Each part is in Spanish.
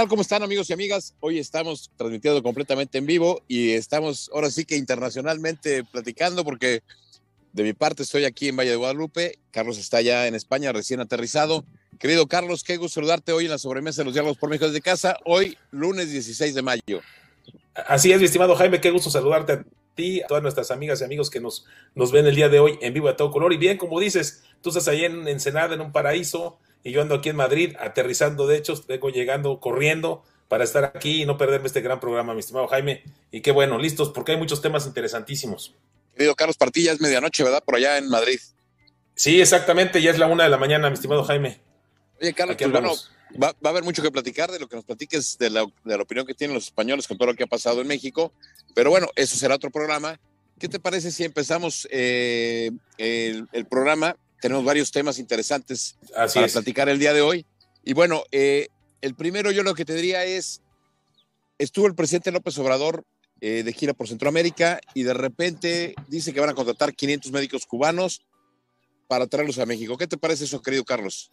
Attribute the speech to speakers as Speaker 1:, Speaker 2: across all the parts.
Speaker 1: tal? ¿Cómo están amigos y amigas? Hoy estamos transmitiendo completamente en vivo y estamos ahora sí que internacionalmente platicando porque de mi parte estoy aquí en Valle de Guadalupe, Carlos está ya en España recién aterrizado. Querido Carlos, qué gusto saludarte hoy en la sobremesa de los diálogos por México desde casa, hoy lunes 16 de mayo.
Speaker 2: Así es, mi estimado Jaime, qué gusto saludarte a ti, a todas nuestras amigas y amigos que nos, nos ven el día de hoy en vivo a todo color. Y bien, como dices, tú estás ahí en Ensenada, en un paraíso, y yo ando aquí en Madrid, aterrizando, de hecho, vengo llegando corriendo para estar aquí y no perderme este gran programa, mi estimado Jaime. Y qué bueno, listos, porque hay muchos temas interesantísimos.
Speaker 1: Querido Carlos Partilla, es medianoche, ¿verdad? Por allá en Madrid.
Speaker 2: Sí, exactamente, ya es la una de la mañana, mi estimado Jaime.
Speaker 1: Oye, Carlos, pues bueno, va, a haber mucho que platicar de lo que nos platiques de la, de la opinión que tienen los españoles con todo lo que ha pasado en México. Pero bueno, eso será otro programa. ¿Qué te parece si empezamos eh, el, el, programa tenemos varios temas interesantes para platicar el día de hoy. Y bueno, eh, el primero yo lo que te diría es, estuvo el presidente López Obrador eh, de gira por Centroamérica y de repente dice que van a contratar 500 médicos cubanos para traerlos a México. ¿Qué te parece eso, querido Carlos?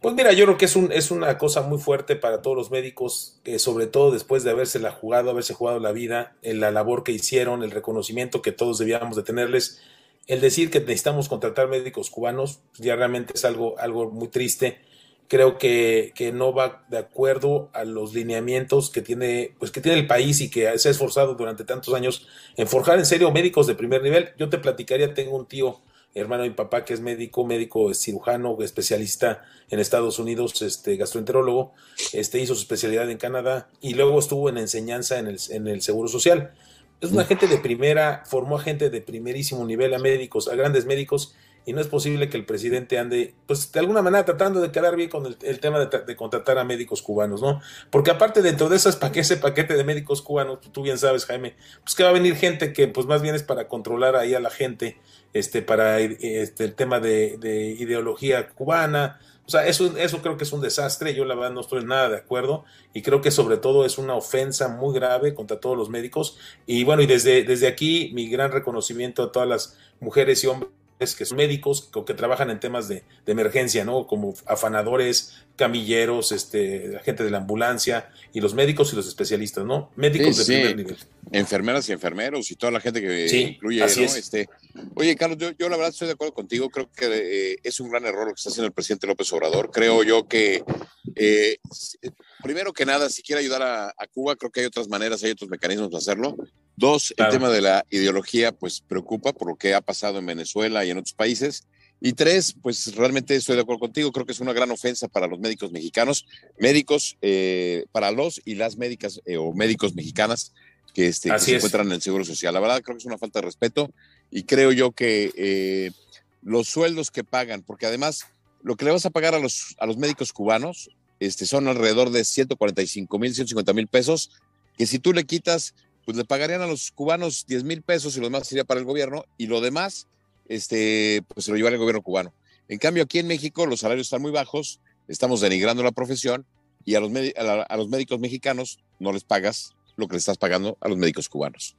Speaker 2: Pues mira, yo creo que es, un, es una cosa muy fuerte para todos los médicos, que sobre todo después de haberse la jugado, haberse jugado la vida, en la labor que hicieron, el reconocimiento que todos debíamos de tenerles el decir que necesitamos contratar médicos cubanos pues, ya realmente es algo, algo muy triste. Creo que, que, no va de acuerdo a los lineamientos que tiene, pues que tiene el país y que se ha esforzado durante tantos años en forjar en serio médicos de primer nivel. Yo te platicaría, tengo un tío, hermano de mi papá, que es médico, médico cirujano, especialista en Estados Unidos, este gastroenterólogo, este hizo su especialidad en Canadá y luego estuvo en enseñanza en el, en el Seguro Social es una gente de primera, formó a gente de primerísimo nivel, a médicos, a grandes médicos, y no es posible que el presidente ande, pues de alguna manera tratando de quedar bien con el, tema de, contratar a médicos cubanos, ¿no? Porque aparte dentro de esas ese paquete de médicos cubanos, tú bien sabes, Jaime, pues que va a venir gente que pues más bien es para controlar ahí a la gente, este, para este, el tema de, de ideología cubana, o sea, eso, eso creo que es un desastre, yo la verdad no estoy nada de acuerdo. Y creo que sobre todo es una ofensa muy grave contra todos los médicos. Y bueno, y desde, desde aquí mi gran reconocimiento a todas las mujeres y hombres que son médicos o que trabajan en temas de, emergencia, ¿no? Como afanadores, camilleros, este, gente de la ambulancia y los médicos y los especialistas, ¿no? Médicos de primer nivel.
Speaker 1: Enfermeras y enfermeros y toda la gente que incluye, ¿no? Este, oye, Carlos, yo, la verdad estoy de acuerdo contigo. Creo que eh, es un gran error lo que está haciendo el presidente López Obrador. Creo yo que eh, primero que nada, si quiere ayudar a, Cuba, creo que hay otras maneras, hay otros mecanismos de hacerlo. Dos, el tema de la ideología, pues preocupa por lo que ha pasado en Venezuela y en otros países. Y tres, pues realmente estoy de acuerdo contigo, creo que es una gran ofensa para los médicos mexicanos, médicos, eh, para los y las médicas eh, o médicos mexicanas que, este, se encuentran en el Seguro Social. La verdad creo que es una falta de respeto y creo yo que eh, los sueldos que pagan, porque además lo que le vas a pagar a los, a los médicos cubanos este, son alrededor de 145 mil, 150 mil pesos, que si tú le quitas, pues le pagarían a los cubanos 10 mil pesos y lo demás sería para el gobierno y lo demás, este, pues se lo llevaría el gobierno cubano. En cambio, aquí en México los salarios están muy bajos, estamos denigrando la profesión y a los, a, los médicos mexicanos no les pagas lo que le estás pagando a los médicos cubanos.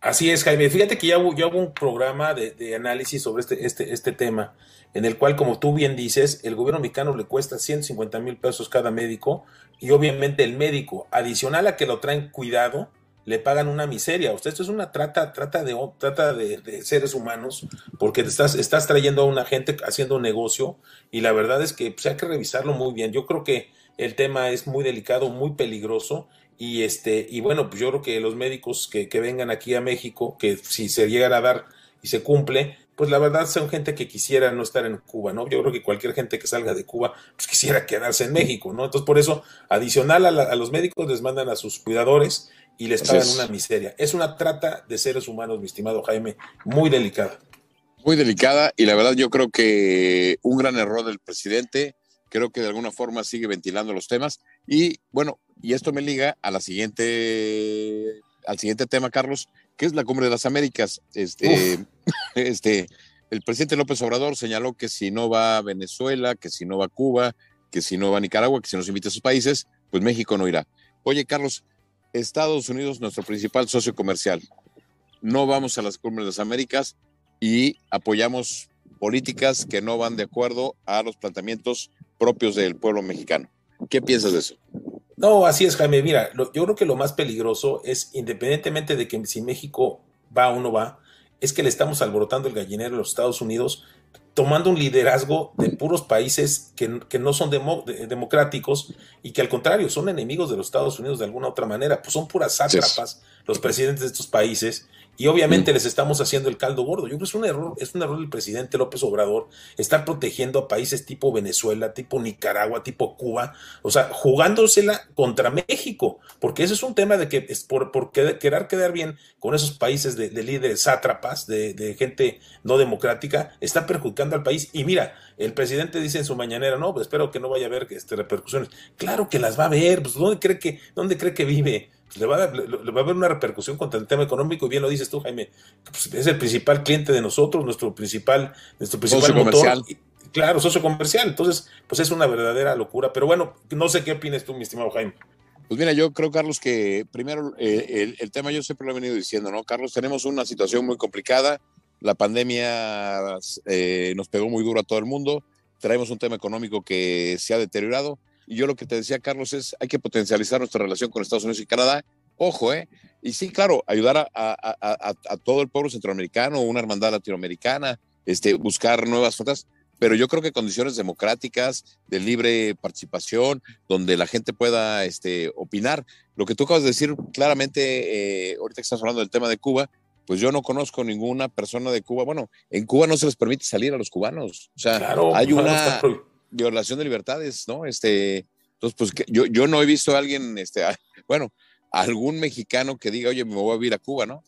Speaker 2: Así es, Jaime. Fíjate que ya hubo, un programa de, análisis sobre este, este, este tema en el cual, como tú bien dices, el gobierno mexicano le cuesta 150 mil pesos cada médico y obviamente el médico, adicional a que lo traen cuidado, le pagan una miseria. Usted esto es una trata, trata de, seres humanos, porque estás, estás trayendo a una gente haciendo un negocio, y la verdad es que pues, hay que revisarlo muy bien. Yo creo que el tema es muy delicado, muy peligroso, y este, y bueno, pues yo creo que los médicos que, que vengan aquí a México, que si se llegara a dar y se cumple, pues la verdad son gente que quisiera no estar en Cuba, ¿no? Yo creo que cualquier gente que salga de Cuba, pues quisiera quedarse en México, ¿no? Entonces, por eso, adicional a, los médicos, les mandan a sus cuidadores y les pagan una miseria. Es una trata de seres humanos, mi estimado Jaime, muy delicada.
Speaker 1: Muy delicada y la verdad yo creo que un gran error del presidente, creo que de alguna forma sigue ventilando los temas y bueno, y esto me liga a la siguiente, al siguiente tema, Carlos, que es la Cumbre de las Américas. Este, este, el presidente López Obrador señaló que si no va a Venezuela, que si no va a Cuba, que si no va a Nicaragua, que si nos invita a sus países, pues México no irá. Oye, Carlos, Estados Unidos, nuestro principal socio comercial, no vamos a las Cumbres de las Américas y apoyamos políticas que no van de acuerdo a los planteamientos propios del pueblo mexicano. ¿Qué piensas de eso?
Speaker 2: No, así es, Jaime. Mira, yo creo que lo más peligroso es, independientemente de que si México va o no va, es que le estamos alborotando el gallinero a los Estados Unidos, tomando un liderazgo de puros países que, que no son democráticos y que al contrario son enemigos de los Estados Unidos de alguna otra manera, pues son puras sátrapas los presidentes de estos países y obviamente mm. les estamos haciendo el caldo gordo. Yo creo que es un error, es un error del presidente López Obrador estar protegiendo a países tipo Venezuela, tipo Nicaragua, tipo Cuba, o sea, jugándosela contra México, porque ese es un tema de que es por, por querer quedar bien con esos países de, líderes sátrapas, de, gente no democrática, está perjudicando al país. Y mira, el presidente dice en su mañanera, no, pues espero que no vaya a haber este, repercusiones. Claro que las va a ver, pues ¿dónde cree que, dónde cree que vive? Le va, a, le, va a haber una repercusión contra el tema económico, y bien lo dices tú, Jaime, pues, es el principal cliente de nosotros, nuestro principal, nuestro principal socio motor. Comercial. claro, socio comercial. Entonces, pues es una verdadera locura. Pero bueno, no sé qué opinas tú, mi estimado Jaime.
Speaker 1: Pues mira, yo creo, Carlos, que primero eh, el, tema yo siempre lo he venido diciendo, ¿no? Carlos, tenemos una situación muy complicada. La pandemia eh, nos pegó muy duro a todo el mundo. Traemos un tema económico que se ha deteriorado y yo lo que te decía, Carlos, es hay que potencializar nuestra relación con Estados Unidos y Canadá. Ojo, ¿eh? Y sí, claro, ayudar a, a, a, todo el pueblo centroamericano, una hermandad latinoamericana, este, buscar nuevas fronteras, pero yo creo que condiciones democráticas, de libre participación, donde la gente pueda este, opinar. Lo que tú acabas de decir claramente, eh, ahorita que estás hablando del tema de Cuba, pues yo no conozco ninguna persona de Cuba. Bueno, en Cuba no se les permite salir a los cubanos. O sea, hay una violación de libertades, ¿no? Este, entonces, pues yo, yo no he visto a alguien, este, bueno, algún mexicano que diga, oye, me voy a vivir a Cuba, ¿no?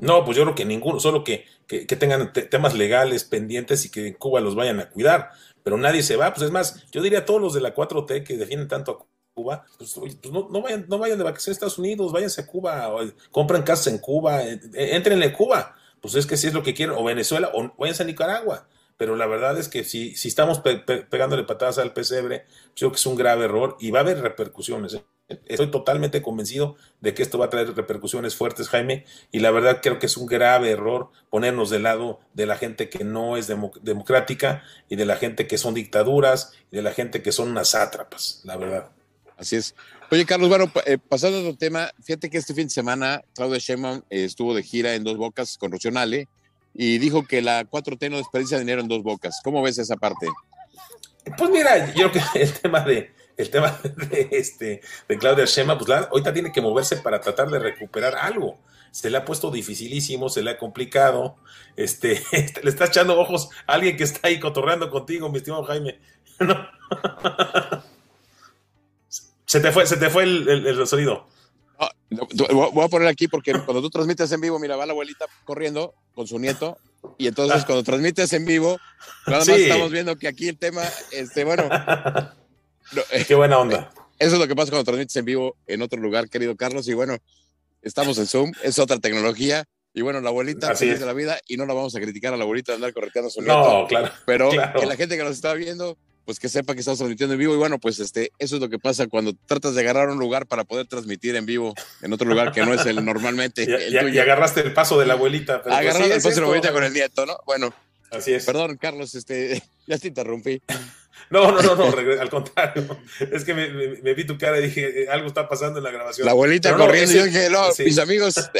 Speaker 2: No, pues yo creo que ninguno, solo que, que, tengan temas legales pendientes y que en Cuba los vayan a cuidar, pero nadie se va, pues es más, yo diría a todos los de la 4T que defienden tanto a Cuba, pues, pues no, vayan, no vayan de vacaciones a Estados Unidos, váyanse a Cuba, o, compren casas en Cuba, eh, eh, entren en Cuba, pues es que si es lo que quieren, o Venezuela, o váyanse a Nicaragua, pero la verdad es que si, si estamos pegándole patadas al pesebre, creo que es un grave error y va a haber repercusiones. ¿eh? Estoy totalmente convencido de que esto va a traer repercusiones fuertes, Jaime, y la verdad creo que es un grave error ponernos del lado de la gente que no es democrática y de la gente que son dictaduras y de la gente que son unas sátrapas, la verdad.
Speaker 1: Así es. Oye, Carlos, bueno, eh, pasando a otro tema, fíjate que este fin de semana Claudia Sheinbaum eh, estuvo de gira en Dos Bocas con Rocionale y dijo que la 4T no desperdicia dinero en dos bocas. ¿Cómo ves esa parte?
Speaker 2: Pues mira, yo creo que el tema de el tema de este de Claudia Sheinbaum, pues ahorita tiene que moverse para tratar de recuperar algo. Se le ha puesto dificilísimo, se le ha complicado. Este, le está echando ojos a alguien que está ahí cotorreando contigo, mi estimado Jaime. Se te fue, se te fue el, el sonido.
Speaker 1: Voy a poner aquí porque cuando tú transmites en vivo, mira, va la abuelita corriendo con su nieto y entonces cuando transmites en vivo, nada más estamos viendo que aquí el tema, este, bueno.
Speaker 2: Qué buena onda.
Speaker 1: Eso es lo que pasa cuando transmites en vivo en otro lugar, querido Carlos, y bueno, estamos en Zoom, es otra tecnología. Y bueno, la abuelita Así de la vida y no la vamos a criticar a la abuelita de andar correteando a su nieto.
Speaker 2: No, claro.
Speaker 1: Pero
Speaker 2: que
Speaker 1: la gente que nos está viendo, pues que sepa que estamos transmitiendo en vivo. Y bueno, pues este, eso es lo que pasa cuando tratas de agarrar un lugar para poder transmitir en vivo en otro lugar que no es el normalmente.
Speaker 2: y, y, agarraste el paso de la abuelita.
Speaker 1: Pues Agarraste el paso de la abuelita con el nieto, ¿no? Bueno. Así es. Perdón, Carlos, este, ya te interrumpí.
Speaker 2: No, no, no, no, al contrario. Es que me, me, vi tu cara y dije, eh, algo está pasando en la grabación.
Speaker 1: La abuelita corriendo y yo dije, no, mis amigos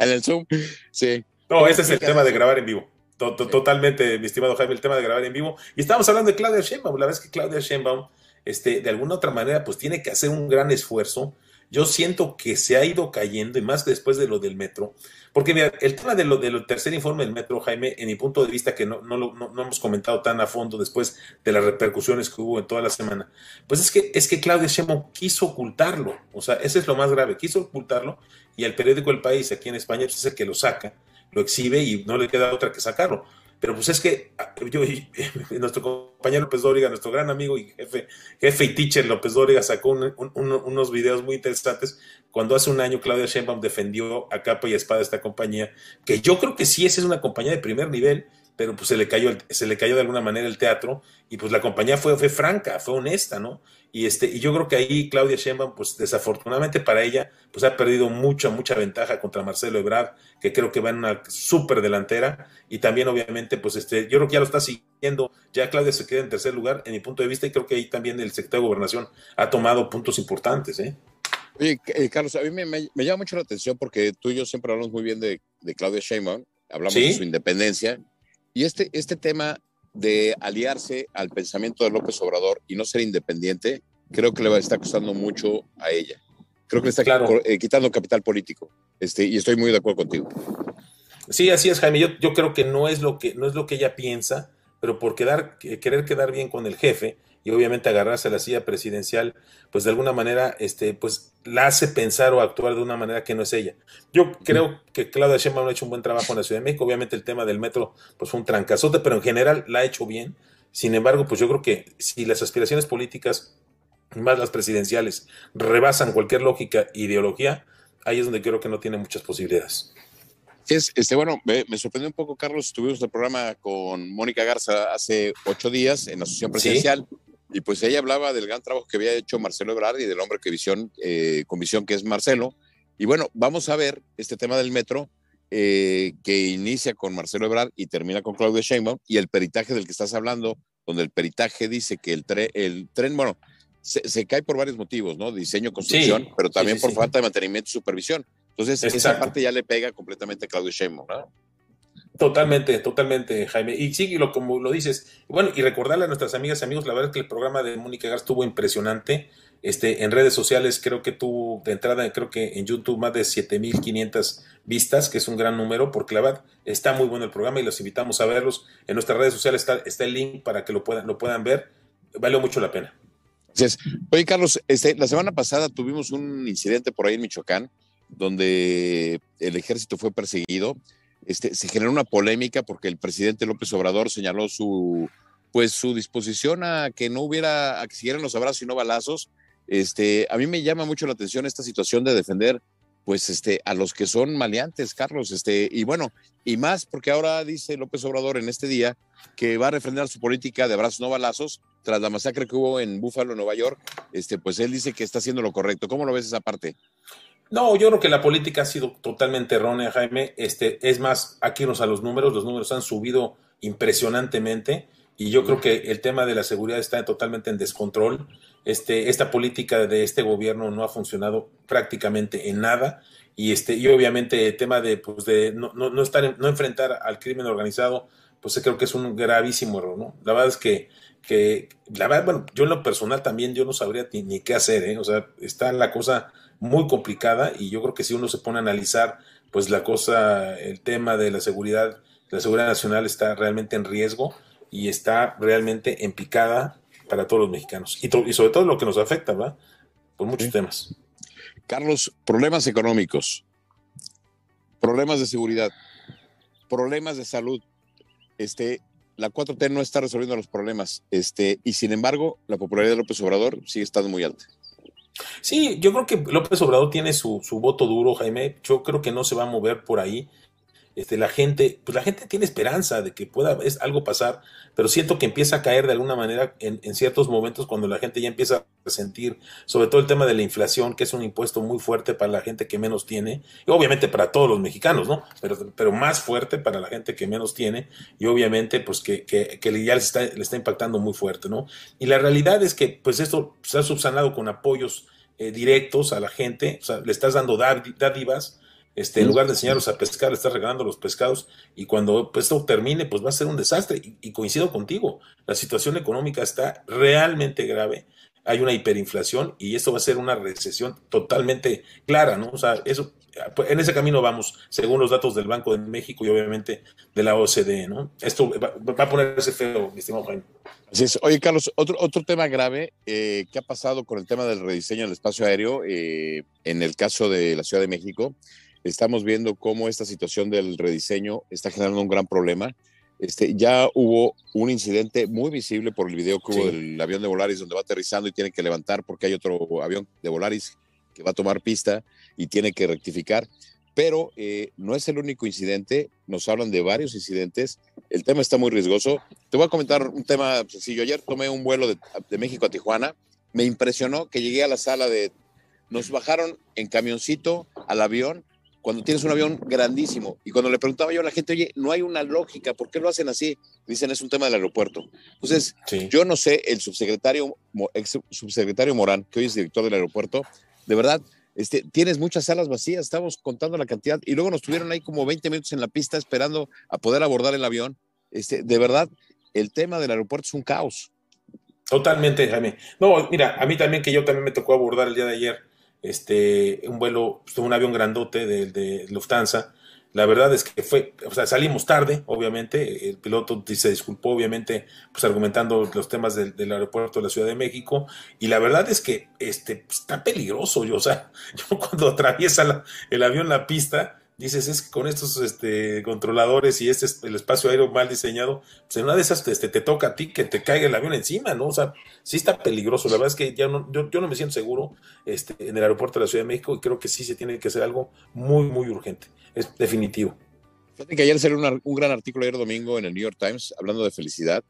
Speaker 1: en el Zoom, sí.
Speaker 2: No, ese es el tema de grabar en vivo. Totalmente, mi estimado Jaime, el tema de grabar en vivo. Y estábamos hablando de Claudia Sheinbaum. La verdad es que Claudia Sheinbaum, este, de alguna otra manera, pues tiene que hacer un gran esfuerzo. Yo siento que se ha ido cayendo, y más después de lo del metro. Porque mira, el tema de lo del tercer informe del metro, Jaime, en mi punto de vista, que no, no, no, no, hemos comentado tan a fondo después de las repercusiones que hubo en toda la semana, pues es que, es que Claudia Sheinbaum quiso ocultarlo. O sea, ese es lo más grave, quiso ocultarlo y el periódico El País aquí en España pues, es el que lo saca lo exhibe y no le queda otra que sacarlo. Pero pues es que ah, yo, nuestro compañero López Dóriga, nuestro gran amigo y jefe, jefe y teacher López Dóriga sacó unos videos muy interesantes cuando hace un año Claudia Sheinbaum defendió a capa y espada esta compañía, que yo creo que sí, es una compañía de primer nivel pero pues se le cayó, se le cayó de alguna manera el teatro y pues la compañía fue, fue franca, fue honesta, ¿no? Y, este, y yo creo que ahí Claudia Sheinbaum, pues desafortunadamente para ella, pues ha perdido mucha, mucha ventaja contra Marcelo Ebrard, que creo que va en una súper delantera. Y también, obviamente, pues este, yo creo que ya lo está siguiendo. Ya Claudia se queda en tercer lugar, en mi punto de vista, y creo que ahí también el secretario de Gobernación ha tomado puntos importantes, ¿eh?
Speaker 1: Oye, eh, Carlos, a mí me, llama mucho la atención porque tú y yo siempre hablamos muy bien de, Claudia Sheinbaum, hablamos de su independencia, y este, este tema de aliarse al pensamiento de López Obrador y no ser independiente, creo que le va a estar costando mucho a ella. Creo que le está eh, quitando capital político. Este, y estoy muy de acuerdo contigo.
Speaker 2: Sí, así es, Jaime. Yo, yo creo que no es lo que no es lo que ella piensa, pero por quedar, querer quedar bien con el jefe y obviamente agarrarse a la silla presidencial, pues de alguna manera, este, pues la hace pensar o actuar de una manera que no es ella. Yo creo que Claudia Sheinbaum ha hecho un buen trabajo en la Ciudad de México. Obviamente el tema del metro, pues fue un trancazote, pero en general la ha hecho bien. Sin embargo, pues yo creo que si las aspiraciones políticas, más las presidenciales, rebasan cualquier lógica e ideología, ahí es donde creo que no tiene muchas posibilidades.
Speaker 1: Es, este, bueno, me, sorprendió un poco, Carlos. Tuvimos el programa con Mónica Garza hace ocho días en la Asociación Presidencial. Y pues ella hablaba del gran trabajo que había hecho Marcelo Ebrard y del hombre que visión, eh, con visión que es Marcelo. Y bueno, vamos a ver este tema del metro eh, que inicia con Marcelo Ebrard y termina con Claudio Sheinbaum y el peritaje del que estás hablando, donde el peritaje dice que el, el tren, bueno, se, cae por varios motivos, ¿no? Diseño, construcción, pero también por falta de mantenimiento y supervisión. Entonces, esa parte ya le pega completamente a Claudio Sheinbaum, ¿no?
Speaker 2: Totalmente, totalmente, Jaime. Y sí, lo, como lo dices, bueno, y recordarle a nuestras amigas y amigos, la verdad es que el programa de Mónica Gar estuvo impresionante. Este, en redes sociales creo que tuvo de entrada, creo que en YouTube más de 7500 vistas, que es un gran número, porque la verdad está muy bueno el programa y los invitamos a verlos. En nuestras redes sociales está, está el link para que lo puedan, lo puedan ver. Vale mucho la pena.
Speaker 1: Oye, Carlos, este, la semana pasada tuvimos un incidente por ahí en Michoacán, donde el ejército fue perseguido este, se generó una polémica porque el presidente López Obrador señaló su, pues, su disposición a que no hubiera, a que siguieran los abrazos y no balazos. Este, a mí me llama mucho la atención esta situación de defender pues este, a los que son maleantes, Carlos, este, y bueno, y más porque ahora dice López Obrador en este día que va a refrendar su política de abrazos no balazos tras la masacre que hubo en Búfalo, Nueva York, este, pues él dice que está haciendo lo correcto. ¿Cómo lo ves esa parte?
Speaker 2: No, yo creo que la política ha sido totalmente errónea, Jaime. Este, es más, aquí nos a los números, los números han subido impresionantemente y yo creo que el tema de la seguridad está totalmente en descontrol. Este, esta política de este gobierno no ha funcionado prácticamente en nada y este, y obviamente el tema de, pues de no, no, estar, no enfrentar al crimen organizado, pues creo que es un gravísimo error, ¿no? La verdad es que, que la verdad, bueno, yo en lo personal también yo no sabría ni, ni qué hacer, ¿eh? O sea, está la cosa muy complicada y yo creo que si uno se pone a analizar, pues la cosa, el tema de la seguridad, la seguridad nacional está realmente en riesgo y está realmente en picada para todos los mexicanos y, y sobre todo lo que nos afecta, ¿verdad? Por muchos temas.
Speaker 1: Carlos, problemas económicos, problemas de seguridad, problemas de salud. Este, la 4T no está resolviendo los problemas. Este, y sin embargo, la popularidad de López Obrador sigue estando muy alta.
Speaker 2: Sí, yo creo que López Obrador tiene su, su voto duro, Jaime. Yo creo que no se va a mover por ahí. Este, la gente, pues la gente tiene esperanza de que pueda es, algo pasar, pero siento que empieza a caer de alguna manera en, en, ciertos momentos cuando la gente ya empieza a sentir, sobre todo el tema de la inflación, que es un impuesto muy fuerte para la gente que menos tiene, y obviamente para todos los mexicanos, ¿no? Pero, pero más fuerte para la gente que menos tiene, y obviamente, pues que, que, que ya le está, le está impactando muy fuerte, ¿no? Y la realidad es que, pues esto se ha subsanado con apoyos eh, directos a la gente, o sea, le estás dando dádivas, este, en lugar de enseñarlos a pescar, estás regalando los pescados y cuando esto termine, pues va a ser un desastre. Y, coincido contigo, la situación económica está realmente grave, hay una hiperinflación y esto va a ser una recesión totalmente clara, ¿no? O sea, eso, en ese camino vamos, según los datos del Banco de México y obviamente de la OCDE, ¿no? Esto va, a ponerse feo, mi estimado Jaime.
Speaker 1: Así es. Oye, Carlos, otro, otro tema grave eh, que ha pasado con el tema del rediseño del espacio aéreo eh, en el caso de la Ciudad de México estamos viendo cómo esta situación del rediseño está generando un gran problema. Este, ya hubo un incidente muy visible por el video que hubo del avión de Volaris donde va aterrizando y tiene que levantar porque hay otro avión de Volaris que va a tomar pista y tiene que rectificar. pero eh, no es el único incidente, nos hablan de varios incidentes, el tema está muy riesgoso. Te voy a comentar un tema sencillo. Ayer tomé un vuelo de, de México a Tijuana, me impresionó que llegué a la sala de... Nos bajaron en camioncito al avión cuando tienes un avión grandísimo. Y cuando le preguntaba yo a la gente, oye, no hay una lógica, ¿por qué lo hacen así? Dicen, es un tema del aeropuerto. Entonces, yo no sé, el subsecretario, ex subsecretario Morán, que hoy es director del aeropuerto, de verdad, este, tienes muchas salas vacías, estamos contando la cantidad, y luego nos tuvieron ahí como 20 minutos en la pista esperando a poder abordar el avión. Este, de verdad, el tema del aeropuerto es un caos.
Speaker 2: Totalmente, Jaime. No, mira, a mí también que yo también me tocó abordar el día de ayer este, un vuelo, pues, un avión grandote de, de, Lufthansa. La verdad es que fue, o sea, salimos tarde, obviamente, el piloto se disculpó, obviamente, pues argumentando los temas del, aeropuerto de la Ciudad de México, y la verdad es que este, pues, está peligroso, yo, o sea, yo cuando atraviesa el avión la pista, dices, es que con estos este, controladores y este el espacio aéreo mal diseñado, pues en una de esas este, te toca a ti que te caiga el avión encima, ¿no? O sea, sí está peligroso. La verdad es que ya no, yo, no me siento seguro este, en el aeropuerto de la Ciudad de México y creo que sí se tiene que hacer algo muy, muy urgente. Es definitivo.
Speaker 1: Fíjate que ayer salió un, un gran artículo ayer domingo en el New York Times hablando de felicidad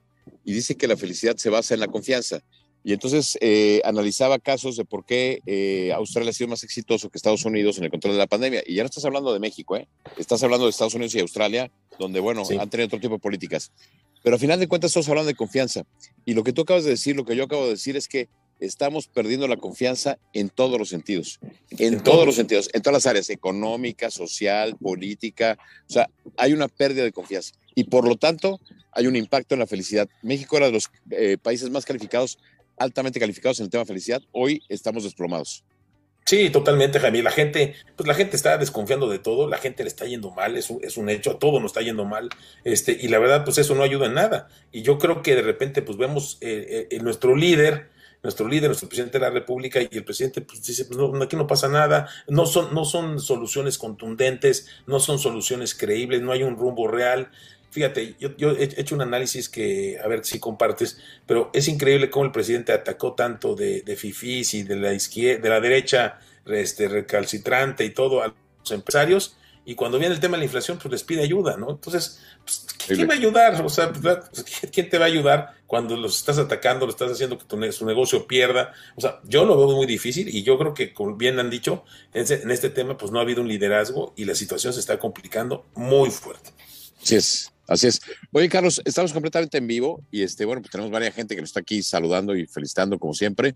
Speaker 1: y dice que la felicidad se basa en la confianza. Y entonces eh, analizaba casos de por qué eh, Australia ha sido más exitoso que Estados Unidos en el control de la pandemia. Y ya no estás hablando de México, ¿eh? Estás hablando de Estados Unidos y Australia, donde, bueno, han tenido otro tipo de políticas. Pero al final de cuentas estamos hablando de confianza. Y lo que tú acabas de decir, lo que yo acabo de decir es que estamos perdiendo la confianza en todos los sentidos, en, todos los sentidos, en todas las áreas, económica, social, política, o sea, hay una pérdida de confianza y por lo tanto hay un impacto en la felicidad. México era de los eh, países más calificados altamente calificados en el tema felicidad, hoy estamos desplomados.
Speaker 2: Sí, totalmente, Jaime. La gente, pues la gente está desconfiando de todo, la gente le está yendo mal, es un, es un hecho, a todo nos está yendo mal, este, y la verdad, pues eso no ayuda en nada. Y yo creo que de repente, pues vemos eh, eh nuestro líder, nuestro líder, nuestro presidente de la República, y el presidente pues, dice, pues no, aquí no pasa nada, no son, no son soluciones contundentes, no son soluciones creíbles, no hay un rumbo real. Fíjate, yo, he hecho un análisis que, a ver si compartes, pero es increíble cómo el presidente atacó tanto de, de FIFIs y de la izquierda, de la derecha este, recalcitrante y todo a los empresarios, y cuando viene el tema de la inflación, pues les pide ayuda, ¿no? Entonces, pues, ¿quién va a ayudar? O sea, pues, ¿quién te va a ayudar cuando los estás atacando, lo estás haciendo que tu, su negocio pierda? O sea, yo lo veo muy difícil y yo creo que, como bien han dicho, en este tema, pues no ha habido un liderazgo y la situación se está complicando muy fuerte.
Speaker 1: Sí es. Así es. Oye, Carlos, estamos completamente en vivo y este, bueno, pues tenemos varias gente que nos está aquí saludando y felicitando como siempre.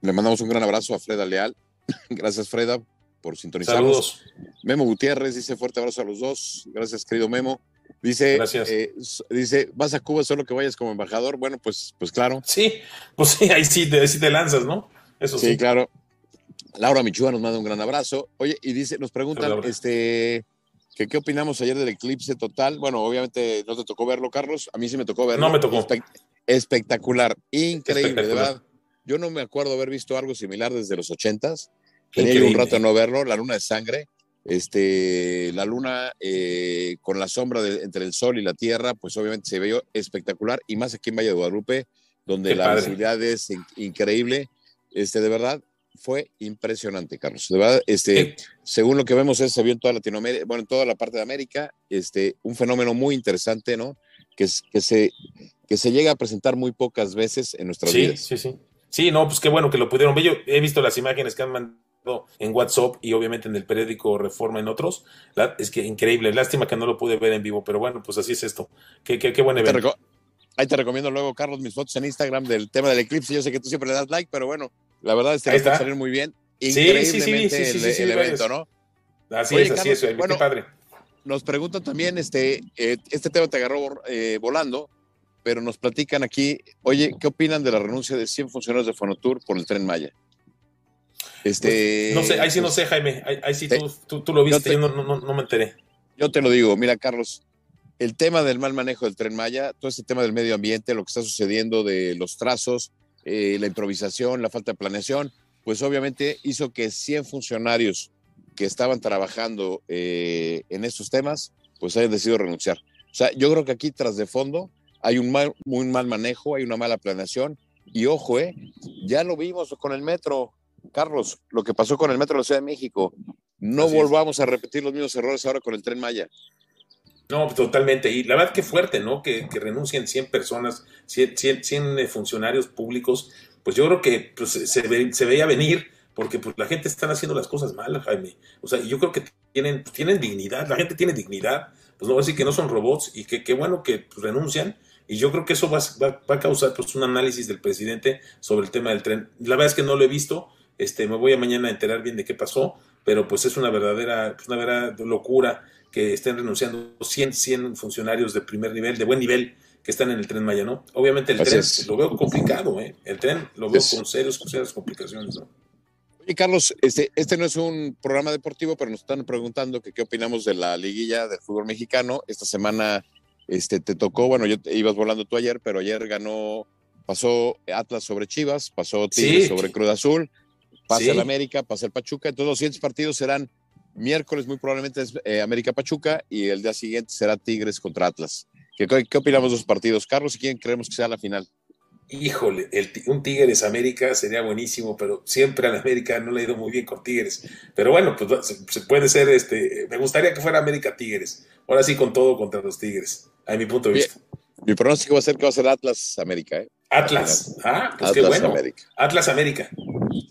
Speaker 1: Le mandamos un gran abrazo a Freda Leal. Gracias, Freda, por sintonizarnos. Saludos. Memo Gutiérrez dice fuerte abrazo a los dos. Gracias, querido Memo. Dice, Gracias. Eh, dice, vas a Cuba solo que vayas como embajador. Bueno, pues, pues claro.
Speaker 2: Sí, pues sí, ahí sí, te, te lanzas, ¿no?
Speaker 1: Eso sí. Sí, claro. Laura Michua nos manda un gran abrazo. Oye, y dice, nos preguntan, este, ¿Qué opinamos ayer del eclipse total? Bueno, obviamente no te tocó verlo, Carlos. A mí sí me tocó verlo.
Speaker 2: No me tocó.
Speaker 1: espectacular, increíble, de verdad. Yo no me acuerdo haber visto algo similar desde los ochentas. Tenía un rato de no verlo. La luna de sangre. Este, la luna eh, con la sombra entre el sol y la tierra, pues obviamente se vio espectacular. Y más aquí en Valle de Guadalupe, donde la visibilidad es increíble. Este, de verdad, fue impresionante, Carlos. De verdad, este, según lo que vemos, es, se vio en toda Latinoamérica, bueno, en toda la parte de América, este, un fenómeno muy interesante, ¿no? Que, que, se, que se llega a presentar muy pocas veces en nuestras
Speaker 2: sí,
Speaker 1: vidas.
Speaker 2: Sí, sí, sí. no, pues qué bueno que lo pudieron ver. Yo he visto las imágenes que han mandado en WhatsApp y obviamente en el periódico Reforma en otros. es que increíble. Lástima que no lo pude ver en vivo, pero bueno, pues así es esto. Qué, qué, qué buen evento.
Speaker 1: Ahí te recomiendo luego, Carlos, mis fotos en Instagram del tema del eclipse. Yo sé que tú siempre le das like, pero bueno, la verdad es que va a salir muy bien. Increíblemente sí, sí, sí, el, evento, ¿no?
Speaker 2: Así es, así es, bueno, padre.
Speaker 1: Nos preguntan también, este, eh, este tema te agarró eh, volando, pero nos platican aquí, oye, ¿qué opinan de la renuncia de 100 funcionarios de Fonotur por el Tren Maya?
Speaker 2: Este, pues, no sé, ahí sí no pues, sé, Jaime, ahí, sí tú, tú, lo viste, yo, no, no, no, me enteré.
Speaker 1: Yo te lo digo, mira, Carlos, el tema del mal manejo del Tren Maya, todo este tema del medio ambiente, lo que está sucediendo de los trazos, eh, la improvisación, la falta de planeación, pues obviamente hizo que 100 funcionarios que estaban trabajando eh, en estos temas, pues hayan decidido renunciar. O sea, yo creo que aquí tras de fondo hay un mal, muy mal manejo, hay una mala planeación y ojo, eh, ya lo vimos con el metro, Carlos, lo que pasó con el metro de la Ciudad de México. no volvamos a repetir los mismos errores ahora con el tren Maya.
Speaker 2: No, totalmente. Y la verdad que fuerte, ¿no? Que, que renuncien 100 personas, 100, 100, eh, funcionarios públicos. Pues yo creo que pues, se, veía venir porque pues, la gente está haciendo las cosas mal, Jaime. O sea, yo creo que tienen, tienen dignidad, la gente tiene dignidad. Pues no voy a decir que no son robots y que qué bueno que pues, renuncian. Y yo creo que eso va, va, a causar pues, un análisis del presidente sobre el tema del tren. La verdad es que no lo he visto. Este, me voy a mañana a enterar bien de qué pasó, pero pues es una verdadera, una verdadera locura que estén renunciando 100, 100 funcionarios de primer nivel, de buen nivel, que están en el tren Maya, ¿no? Obviamente el tren lo veo complicado, ¿eh? El tren lo veo con serios, con serias complicaciones, ¿no?
Speaker 1: Oye, Carlos, este, este no es un programa deportivo, pero nos están preguntando que qué opinamos de la liguilla del fútbol mexicano. Esta semana este, te tocó, bueno, yo te, ibas volando tú ayer, pero ayer ganó, pasó Atlas sobre Chivas, pasó Tigres sobre Cruz Azul, pasa el América, pasa el Pachuca, entonces los siguientes partidos serán miércoles muy probablemente es eh, América Pachuca y el día siguiente será Tigres contra Atlas. ¿Qué, qué opinamos de los partidos, Carlos? ¿Y quién creemos que sea la final?
Speaker 2: Híjole, el, un Tigres América sería buenísimo, pero siempre a la América no le ha ido muy bien con Tigres. Pero bueno, pues se, puede ser, este, me gustaría que fuera América Tigres. Ahora sí con todo contra los Tigres, a mi punto de vista.
Speaker 1: Mi pronóstico va a ser que va a ser Atlas América, ¿eh?
Speaker 2: Atlas, ah, pues qué bueno. América. Atlas América.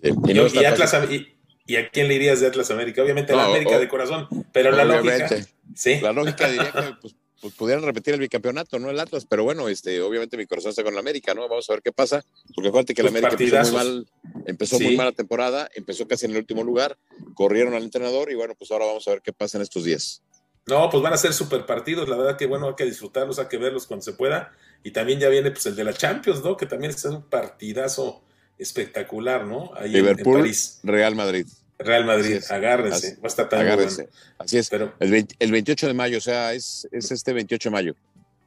Speaker 2: y, Atlas ¿Y a quién le irías de Atlas América? Obviamente a la América de corazón, pero la lógica. Sí.
Speaker 1: La lógica diría que pues, pues, pudieran repetir el bicampeonato, ¿no? El Atlas, pero bueno, este, obviamente mi corazón está con la América, ¿no? Vamos a ver qué pasa, porque acuérdate que la América empezó muy mal, empezó muy mala temporada, empezó casi en el último lugar, corrieron al entrenador y bueno, pues ahora vamos a ver qué pasa en estos días.
Speaker 2: No, pues van a ser super partidos, la verdad que bueno, hay que disfrutarlos, hay que verlos cuando se pueda. Y también ya viene pues el de la Champions, ¿no? Que también es un partidazo espectacular, ¿no?
Speaker 1: Ahí Liverpool, en, París. Real Madrid.
Speaker 2: Real Madrid, agárrense, va a estar tan
Speaker 1: agárrense. Así es, Pero, el, el, 28 de mayo, o sea, es, es, este 28 de mayo.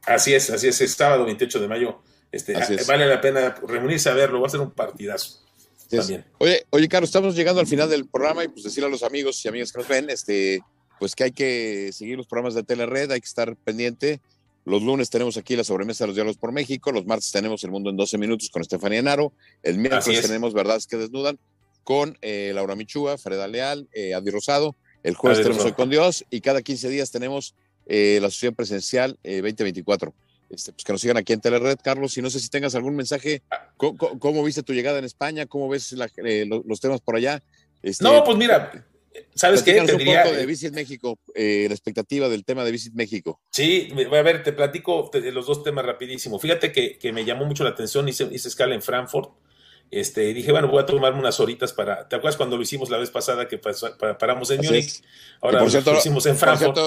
Speaker 2: Así es, así es, es sábado 28 de mayo. Este, Vale la pena reunirse a verlo, va a ser un partidazo. También.
Speaker 1: Oye, oye, Carlos, estamos llegando al final del programa y pues decirle a los amigos y amigas que nos ven, este, pues que hay que seguir los programas de Telered, hay que estar pendiente los lunes tenemos aquí la sobremesa de los diálogos por México, los martes tenemos El Mundo en 12 Minutos con Estefanía Naro, el miércoles tenemos Verdades que Desnudan con eh, Laura Michúa, Freda Leal, eh, Adi Rosado, el jueves tenemos Hoy con Dios y cada 15 días tenemos eh, la asociación presencial 2024. Este, pues que nos sigan aquí en Telered, Carlos, y no sé si tengas algún mensaje, ¿cómo, viste tu llegada en España? ¿Cómo ves los, temas por allá?
Speaker 2: Este, no, pues mira, ¿Sabes qué?
Speaker 1: Te diría, un poco de Visit México, eh, la expectativa del tema de Visit México.
Speaker 2: Sí, a ver, te platico los dos temas rapidísimo. Fíjate que, que, me llamó mucho la atención, hice, hice escala en Frankfurt. Este, dije, bueno, voy a tomarme unas horitas para. ¿Te acuerdas cuando lo hicimos la vez pasada que paramos en Múnich? Ahora lo hicimos en Frankfurt.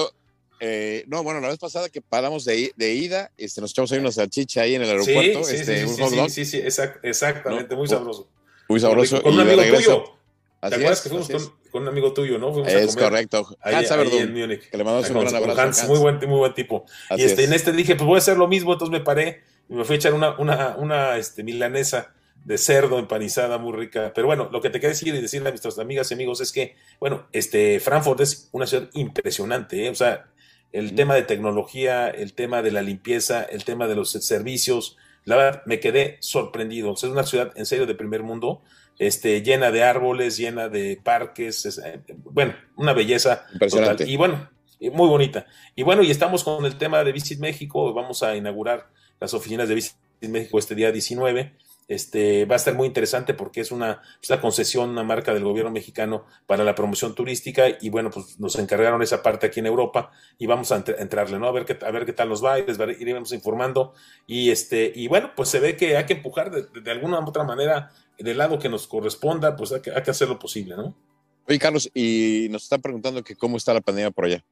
Speaker 1: Eh, no, bueno, la vez pasada que paramos de, de, ida, este, nos echamos ahí una salchicha ahí en el aeropuerto.
Speaker 2: Sí,
Speaker 1: este,
Speaker 2: sí, sí, sí, sí, exactamente, muy sabroso.
Speaker 1: Muy sabroso.
Speaker 2: Con, un amigo tuyo. ¿Te acuerdas que fuimos con, con un amigo tuyo, ¿no? Fuimos
Speaker 1: es correcto.
Speaker 2: Hans ahí, en Múnich.
Speaker 1: Que le mandamos un gran abrazo.
Speaker 2: Hans, Muy, buen, muy buen tipo. y este, en este dije, pues voy a hacer lo mismo, entonces me paré y me fui a echar una, una, una este, milanesa de cerdo empanizada muy rica. Pero bueno, lo que te quiero decir y decirle a nuestras amigas y amigos es que, bueno, este, Frankfurt es una ciudad impresionante, ¿eh? o sea, el tema de tecnología, el tema de la limpieza, el tema de los servicios, la verdad, me quedé sorprendido. O sea, es una ciudad en serio de primer mundo este, llena de árboles, llena de parques, eh, bueno, una belleza
Speaker 1: total.
Speaker 2: Y bueno, muy bonita. Y bueno, y estamos con el tema de Visit México, vamos a inaugurar las oficinas de Visit México este día 19. Este, va a estar muy interesante porque es una, concesión, una marca del gobierno mexicano para la promoción turística y bueno, pues nos encargaron esa parte aquí en Europa y vamos a entrarle, ¿no? A ver qué, a ver qué tal nos va y les iremos informando y este, y bueno, pues se ve que hay que empujar de, de alguna u otra manera del lado que nos corresponda, pues hay que, hacer lo posible, ¿no?
Speaker 1: Oye, Carlos, y nos están preguntando que cómo está la pandemia por allá.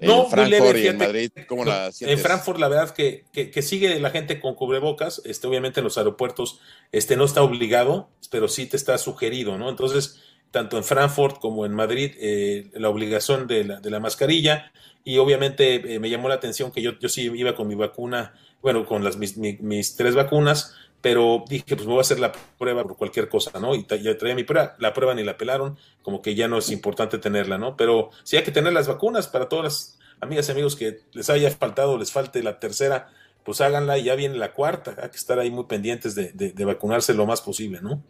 Speaker 1: No, en Frankfurt y en Madrid, ¿cómo la
Speaker 2: En Frankfurt, la verdad que, que, sigue la gente con cubrebocas, este, obviamente en los aeropuertos este, no está obligado, pero sí te está sugerido, ¿no? Entonces, tanto en Frankfurt como en Madrid, eh, la obligación de la, de la, mascarilla, y obviamente eh, me llamó la atención que yo, yo sí iba con mi vacuna, bueno, con las, mis, mis tres vacunas, pero dije, pues me voy a hacer la prueba por cualquier cosa, ¿no? Y ya traía mi prueba, la prueba ni la pelaron, como que ya no es importante tenerla, ¿no? Pero sí hay que tener las vacunas para todas las amigas y amigos que les haya faltado, les falte la tercera, pues háganla y ya viene la cuarta, hay que estar ahí muy pendientes de, de, vacunarse lo más posible, ¿no?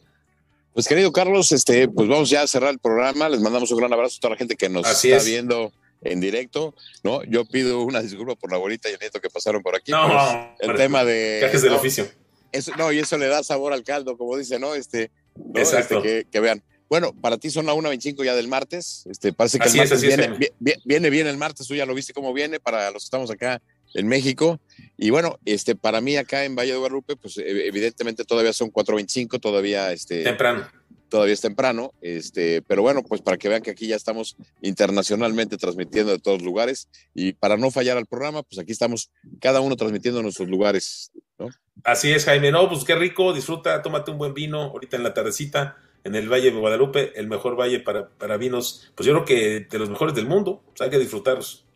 Speaker 1: Pues querido Carlos, este, pues vamos ya a cerrar el programa. Les mandamos un gran abrazo a toda la gente que nos está viendo en directo, ¿no? Yo pido una disculpa por la abuelita y el nieto que pasaron por aquí. No, el tema de.
Speaker 2: Cajes del oficio.
Speaker 1: Eso, no, y eso le da sabor al caldo, como dice, ¿no? Este, este Exacto. que, vean. Bueno, para ti son la 1.25 ya del martes. Este, parece que el martes viene, viene, bien el martes, tú ya lo viste cómo viene para los que estamos acá en México. Y bueno, este, para mí acá en Valle de Guadalupe, pues e, evidentemente todavía son 4.25, todavía este,
Speaker 2: temprano.
Speaker 1: Todavía es temprano, este, pero bueno, pues para que vean que aquí ya estamos internacionalmente transmitiendo de todos lugares y para no fallar al programa, pues aquí estamos cada uno transmitiendo en nuestros lugares, ¿no?
Speaker 2: Así es, Jaime. No, pues qué rico, disfruta, tómate un buen vino ahorita en la tardecita en el Valle de Guadalupe, el mejor valle para, para vinos, pues yo creo que de los mejores del mundo, pues hay que disfrutarlos.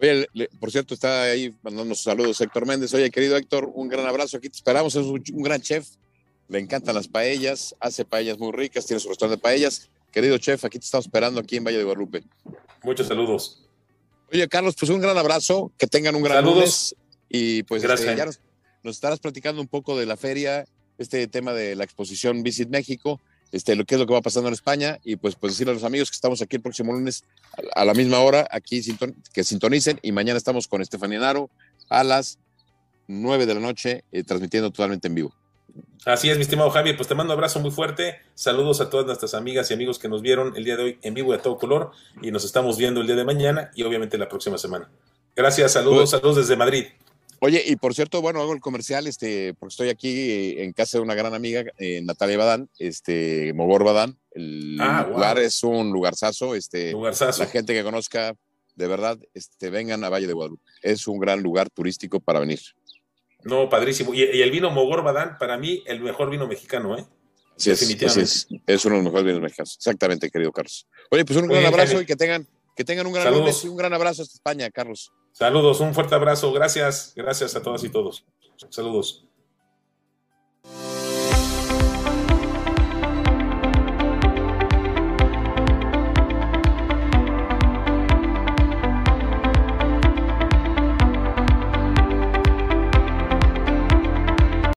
Speaker 1: Oye, por cierto, está ahí mandándonos saludos Héctor Méndez. Oye, querido Héctor, un gran abrazo. Aquí te esperamos. Es un, gran chef. Le encantan las paellas. Hace paellas muy ricas. Tiene su restaurante de paellas. Querido chef, aquí te estamos esperando aquí en Valle de Guadalupe.
Speaker 2: Muchos saludos.
Speaker 1: Oye, Carlos, pues un gran abrazo. Que tengan un gran saludos. Y pues este, ya nos, nos estarás platicando un poco de la feria, este tema de la exposición Visit México este, lo que es lo que va pasando en España y pues, pues decirle a los amigos que estamos aquí el próximo lunes a, la misma hora, aquí que sintonicen y mañana estamos con Estefanía Naro a las 9 de la noche eh, transmitiendo totalmente en vivo.
Speaker 2: Así es, mi estimado Javier, pues te mando un abrazo muy fuerte, saludos a todas nuestras amigas y amigos que nos vieron el día de hoy en vivo y a todo color y nos estamos viendo el día de mañana y obviamente la próxima semana. Gracias, saludos, pues saludos desde Madrid.
Speaker 1: Oye, y por cierto, bueno, hago el comercial, este, porque estoy aquí en casa de una gran amiga, eh, Natalia Badán, este, Mogor Badán. El ah, lugar es un lugarzazo, este, la gente que conozca, de verdad, este, vengan a Valle de Guadalupe. Es un gran lugar turístico para venir.
Speaker 2: No, padrísimo. Y, el vino Mogor Badán, para mí, el mejor vino mexicano, ¿eh?
Speaker 1: Sí, Definitivamente. Es, es, uno de los mejores vinos mexicanos. Exactamente, querido Carlos. Oye, pues un gran abrazo y que tengan, que tengan un gran lunes y un gran abrazo hasta España, Carlos.
Speaker 2: Saludos, un fuerte abrazo. Gracias, gracias a todas y todos. Saludos.